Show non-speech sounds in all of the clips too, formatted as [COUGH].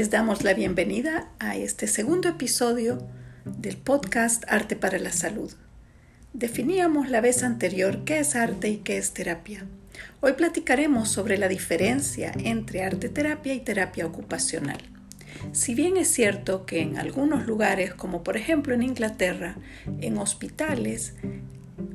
Les damos la bienvenida a este segundo episodio del podcast Arte para la Salud. Definíamos la vez anterior qué es arte y qué es terapia. Hoy platicaremos sobre la diferencia entre arte terapia y terapia ocupacional. Si bien es cierto que en algunos lugares, como por ejemplo en Inglaterra, en hospitales,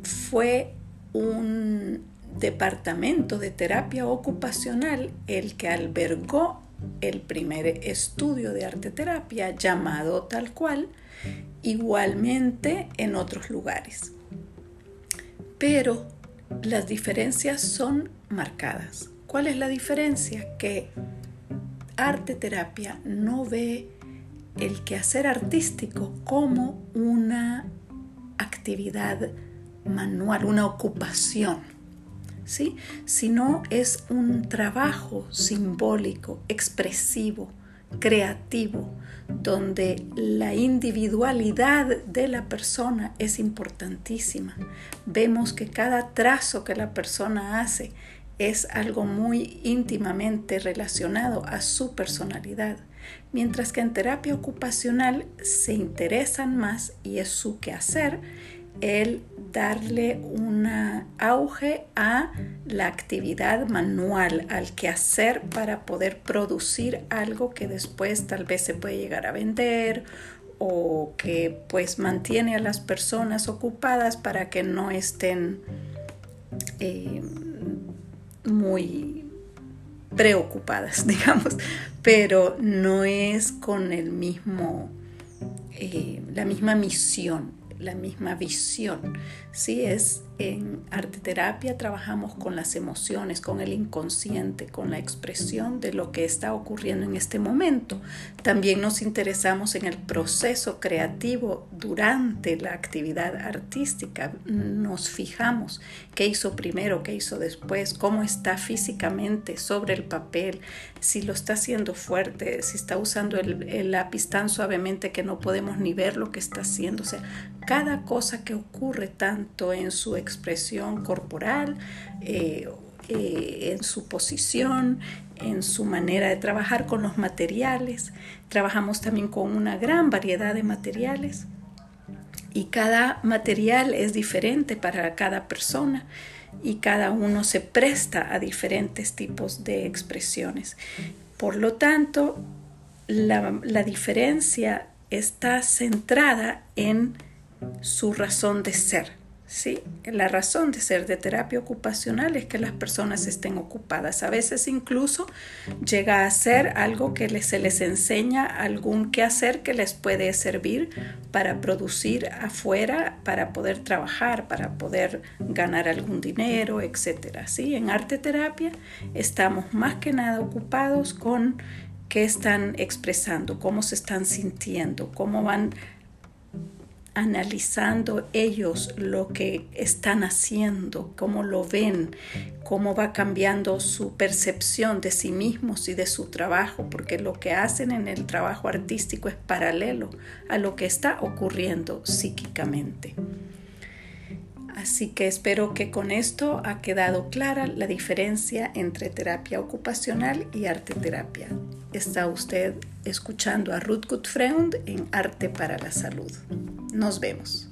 fue un departamento de terapia ocupacional el que albergó el primer estudio de arte terapia llamado tal cual, igualmente en otros lugares. Pero las diferencias son marcadas. ¿Cuál es la diferencia? Que arte terapia no ve el quehacer artístico como una actividad manual, una ocupación, ¿sí? sino es un trabajo simbólico, expresivo, creativo, donde la individualidad de la persona es importantísima. Vemos que cada trazo que la persona hace es algo muy íntimamente relacionado a su personalidad, mientras que en terapia ocupacional se interesan más y es su quehacer el darle un auge a la actividad manual, al quehacer para poder producir algo que después tal vez se puede llegar a vender o que pues mantiene a las personas ocupadas para que no estén eh, muy preocupadas, [LAUGHS] digamos, pero no es con el mismo, eh, la misma misión la misma visión. Sí, es en arte terapia trabajamos con las emociones, con el inconsciente, con la expresión de lo que está ocurriendo en este momento. También nos interesamos en el proceso creativo durante la actividad artística. Nos fijamos qué hizo primero, qué hizo después, cómo está físicamente sobre el papel, si lo está haciendo fuerte, si está usando el, lápiz tan suavemente que no podemos ni ver lo que está haciendo. O sea, cada cosa que ocurre tanto en su expresión corporal, eh, eh, en su posición, en su manera de trabajar con los materiales. Trabajamos también con una gran variedad de materiales y cada material es diferente para cada persona y cada uno se presta a diferentes tipos de expresiones. Por lo tanto, la, la diferencia está centrada en su razón de ser. ¿sí? La razón de ser de terapia ocupacional es que las personas estén ocupadas. A veces incluso llega a ser algo que se les enseña algún quehacer que les puede servir para producir afuera, para poder trabajar, para poder ganar algún dinero, etc. ¿sí? En arte terapia estamos más que nada ocupados con qué están expresando, cómo se están sintiendo, cómo van analizando ellos lo que están haciendo, cómo lo ven, cómo va cambiando su percepción de sí mismos y de su trabajo, porque lo que hacen en el trabajo artístico es paralelo a lo que está ocurriendo psíquicamente. Así que espero que con esto ha quedado clara la diferencia entre terapia ocupacional y arte terapia. Está usted escuchando a Ruth Gutfreund en Arte para la Salud. Nos vemos.